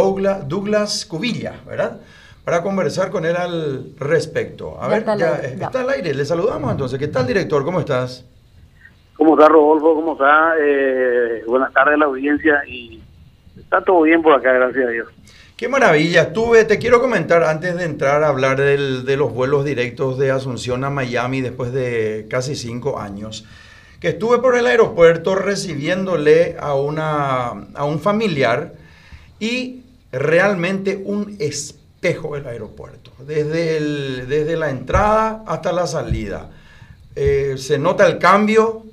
Douglas, Douglas Cubilla, ¿verdad? Para conversar con él al respecto. A ver, está al ya, aire, ya. está al aire. Le saludamos entonces. ¿Qué tal, director? ¿Cómo estás? ¿Cómo está Rodolfo? ¿Cómo está? Eh, buenas tardes a la audiencia y está todo bien por acá, gracias a Dios. Qué maravilla. Estuve, te quiero comentar antes de entrar a hablar del- de los vuelos directos de Asunción a Miami después de casi cinco años, que estuve por el aeropuerto recibiéndole a, una, a un familiar y realmente un espejo el aeropuerto, desde, el- desde la entrada hasta la salida. Eh, se nota el cambio.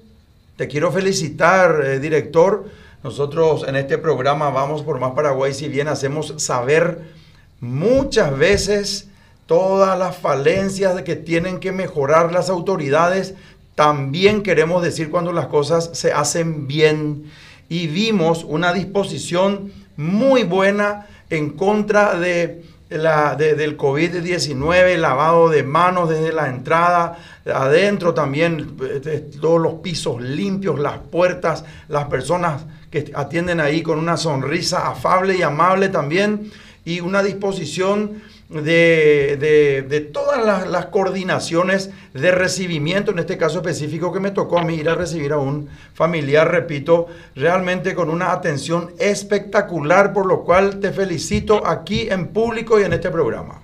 Te quiero felicitar, eh, director. Nosotros en este programa Vamos por Más Paraguay, si bien hacemos saber muchas veces todas las falencias de que tienen que mejorar las autoridades, también queremos decir cuando las cosas se hacen bien. Y vimos una disposición muy buena en contra de la, de- del COVID-19, lavado de manos desde la entrada, adentro también, eh, todos los pisos limpios, las puertas, las personas que atienden ahí con una sonrisa afable y amable también, y una disposición de, de- de todas las, las coordinaciones de recibimiento, en este caso específico que me tocó a mí ir a recibir a un familiar, repito, realmente con una atención espectacular, por lo cual te felicito aquí en público y en este programa.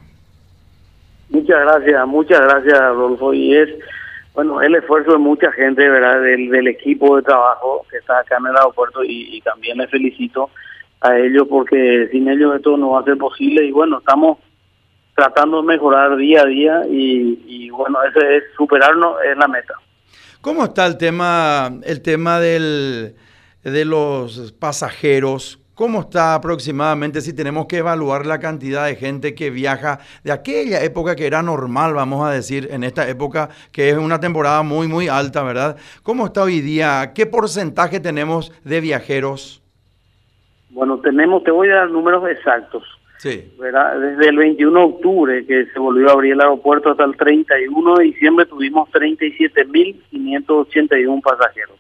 Muchas gracias, muchas gracias Rodolfo. Y es, bueno, el esfuerzo de mucha gente, ¿verdad? Del, del equipo de trabajo que está acá en el aeropuerto y, y también les felicito a ellos porque sin ellos esto no va a ser posible y bueno, estamos tratando de mejorar día a día y, y bueno, ese es superarnos es la meta. ¿Cómo está el tema, el tema del, de los pasajeros? ¿Cómo está aproximadamente si tenemos que evaluar la cantidad de gente que viaja de aquella época que era normal, vamos a decir, en esta época que es una temporada muy, muy alta, ¿verdad? ¿Cómo está hoy día? ¿Qué porcentaje tenemos de viajeros? Bueno, tenemos, te voy a dar números exactos. Sí. ¿verdad? Desde el 21 de octubre que se volvió a abrir el aeropuerto hasta el 31 de diciembre tuvimos 37.581 pasajeros.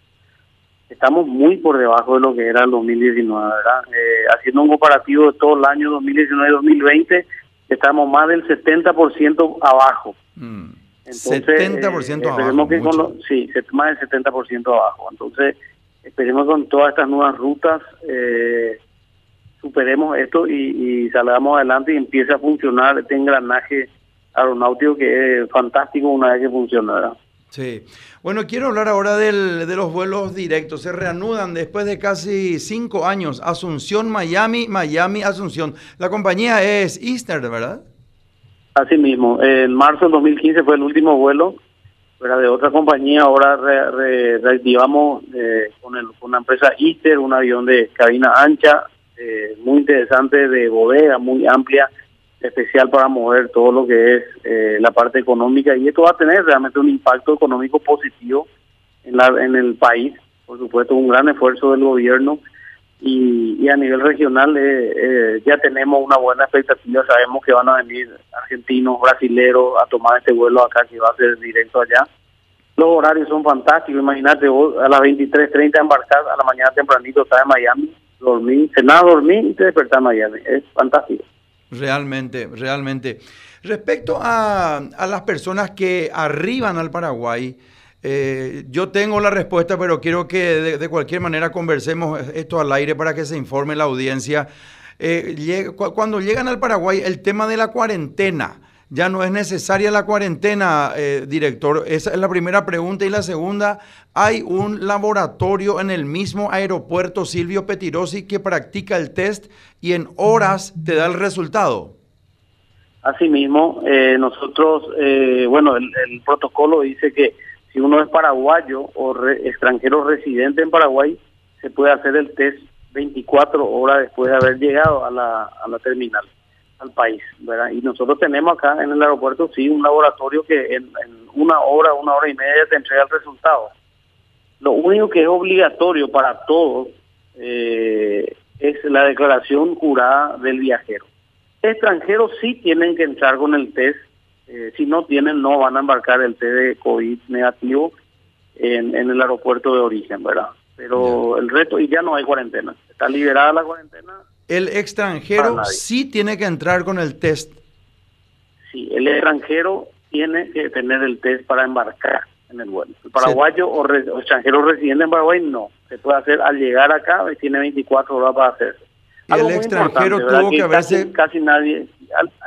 Estamos muy por debajo de lo que era el 2019, ¿verdad? Eh, haciendo un comparativo de todo el año 2019 2020, estamos más del 70% abajo. Mm. Entonces, 70% eh, abajo. que con lo- sí, más del 70% abajo. Entonces, esperemos con todas estas nuevas rutas eh, superemos esto y, y salgamos adelante y empiece a funcionar este engranaje aeronáutico que es fantástico una vez que funciona. ¿verdad? Sí. Bueno, quiero hablar ahora del- de los vuelos directos. Se reanudan después de casi cinco años. Asunción, Miami, Miami, Asunción. La compañía es Easter, ¿verdad? Así mismo, en marzo del 2015 fue el último vuelo era de otra compañía, ahora re- re- reactivamos eh, con, el, con una empresa Easter, un avión de cabina ancha, muy interesante, de bodega, muy amplia, especial para mover todo lo que es eh, la parte económica y esto va a tener realmente un impacto económico positivo en, la, en el país, por supuesto un gran esfuerzo del gobierno y, a nivel regional eh, eh, ya tenemos una buena expectativa, sabemos que van a venir argentinos, brasileros a tomar este vuelo acá que va a ser directo allá. Los horarios son fantásticos, imagínate vos a las 23.30 embarcar, a la mañana tempranito estás en Miami, dormir, cenar, dormir y te despertar en Miami, es fantástico. Realmente, realmente. Respecto a, a las personas que arriban al Paraguay, eh, yo tengo la respuesta, pero quiero que de, cualquier manera conversemos esto al aire para que se informe la audiencia. Eh, cuando llegan al Paraguay, el tema de la cuarentena, ya no es necesaria la cuarentena, eh, director. Esa es la primera pregunta. Y la segunda, hay un laboratorio en el mismo aeropuerto Silvio Petirosi que practica el test y en horas te da el resultado. Asimismo, eh, nosotros, eh, bueno, el, el protocolo dice que si uno es paraguayo o re- extranjero residente en Paraguay, se puede hacer el test 24 horas después de haber llegado a la, a la terminal, al país, ¿verdad? Y nosotros tenemos acá en el aeropuerto, sí, un laboratorio que en, en una hora, una hora y media te entrega el resultado. Lo único que es obligatorio para todos eh, es la declaración jurada del viajero. Extranjeros sí tienen que entrar con el test, eh, si no tienen no van a embarcar el test de COVID negativo en, en el aeropuerto de origen, ¿verdad? Pero el resto, y ya no hay cuarentena, está liberada la cuarentena El extranjero sí tiene que entrar con el test. Sí, el extranjero tiene que tener el test para embarcar en el vuelo. El paraguayo o, extranjero residente en Paraguay no. Se puede hacer al llegar acá y tiene 24 horas para hacerse. Y el extranjero tuvo que, haberse... Casi, nadie,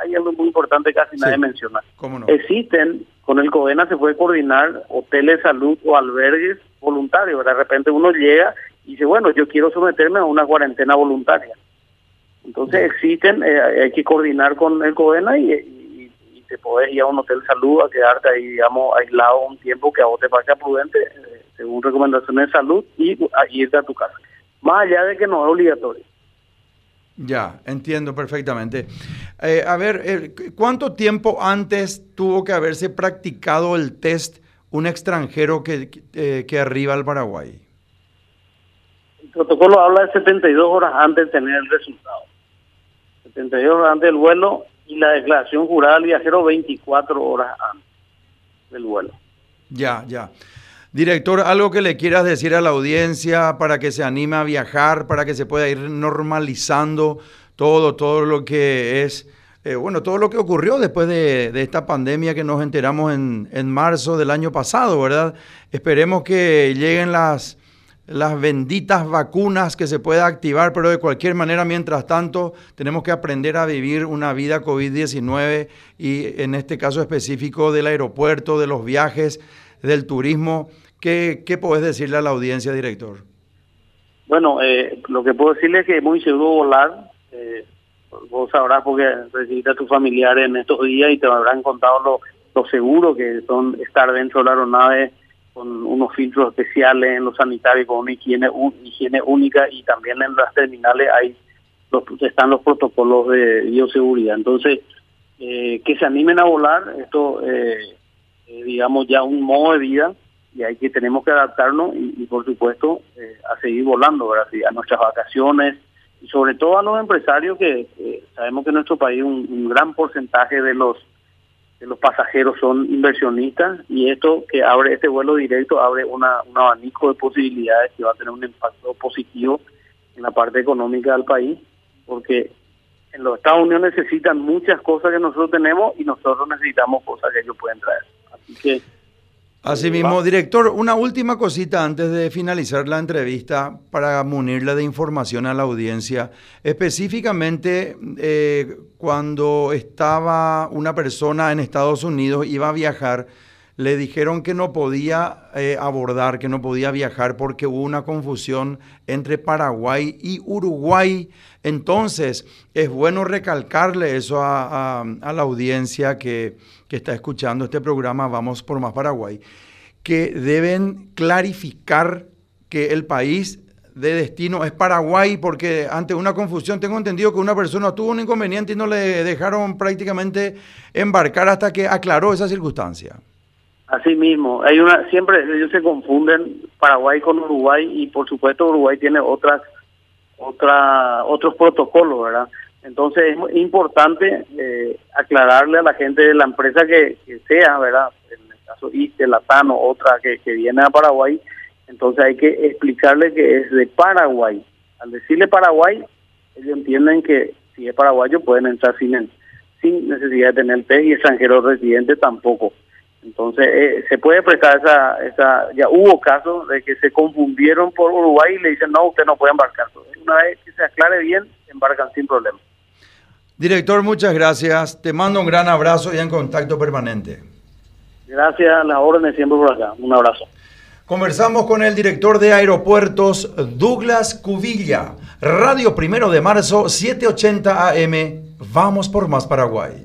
hay algo muy importante casi nadie menciona. ¿Cómo no? Existen, con el CODENA se puede coordinar hoteles de salud o albergues voluntarios. De repente uno llega y dice, bueno, yo quiero someterme a una cuarentena voluntaria. Entonces existen, eh, hay que coordinar con el CODENA y te podés ir a un hotel salud a quedarte ahí, digamos, aislado un tiempo que a vos te parezca prudente, eh, según recomendaciones de salud, y irte a tu casa. Más allá de que no es obligatorio. Ya, entiendo perfectamente. Eh, a ver, ¿cuánto tiempo antes tuvo que haberse practicado el test un extranjero que, que arriba al Paraguay? El protocolo habla de 72 horas antes de tener el resultado. 72 horas antes del vuelo y la declaración jurada al viajero 24 horas antes del vuelo. Ya, ya. Director, algo que le quieras decir a la audiencia para que se anime a viajar, para que se pueda ir normalizando todo, todo lo que es, eh, bueno, todo lo que ocurrió después de, de esta pandemia que nos enteramos en, en marzo del año pasado, ¿verdad? Esperemos que lleguen las, las benditas vacunas que se pueda activar, pero de cualquier manera, mientras tanto, tenemos que aprender a vivir una vida COVID-19 y en este caso específico del aeropuerto, de los viajes, del turismo. ¿Qué, qué podés decirle a la audiencia, director? Bueno, eh, lo que puedo decirle es que es muy seguro volar. Eh, vos sabrás porque recibiste a tus familiares en estos días y te habrán contado lo, lo seguro que son estar dentro de la aeronave con unos filtros especiales en los sanitarios, con una higiene, higiene única y también en las terminales hay los, están los protocolos de bioseguridad. Entonces, eh, que se animen a volar, esto eh, eh, digamos ya un modo de vida y hay que tenemos que adaptarnos y, por supuesto a seguir volando, ¿verdad? a nuestras vacaciones y sobre todo a los empresarios que sabemos que en nuestro país un gran porcentaje de los los pasajeros son inversionistas y esto que abre este vuelo directo abre una, un abanico de posibilidades que va a tener un impacto positivo en la parte económica del país, porque en los Estados Unidos necesitan muchas cosas que nosotros tenemos y nosotros necesitamos cosas que ellos pueden traer. Así que Así mismo, director, una última cosita antes de finalizar la entrevista para munirle de información a la audiencia. Específicamente, eh, cuando estaba una persona en Estados Unidos, iba a viajar, le dijeron que no podía eh, abordar, que no podía viajar porque hubo una confusión entre Paraguay y Uruguay. Entonces, es bueno recalcarle eso a la audiencia que que está escuchando este programa Vamos por Más Paraguay, que deben clarificar que el país de destino es Paraguay, porque ante una confusión tengo entendido que una persona tuvo un inconveniente y no le dejaron prácticamente embarcar hasta que aclaró esa circunstancia. Así mismo, hay una siempre ellos se confunden Paraguay con Uruguay y por supuesto Uruguay tiene otras otra otros protocolos, ¿verdad? Entonces es importante eh, aclararle a la gente de la empresa que, sea, ¿verdad? En el caso ISTE, Latano, otra que, viene a Paraguay, entonces hay que explicarle que es de Paraguay. Al decirle Paraguay, ellos entienden que si es paraguayo pueden entrar sin, sin necesidad de tener test y extranjeros residentes tampoco. Entonces eh, se puede prestar esa, esa, ya hubo casos de que se confundieron por Uruguay y le dicen no, usted no puede embarcar. Una vez que se aclare bien, embarcan sin problema. Director, muchas gracias. Te mando un gran abrazo y en contacto permanente. Gracias, a las órdenes siempre por acá. Un abrazo. Conversamos con el director de aeropuertos, Douglas Cubilla. Radio Primero de Marzo, 780 AM. Vamos por más Paraguay.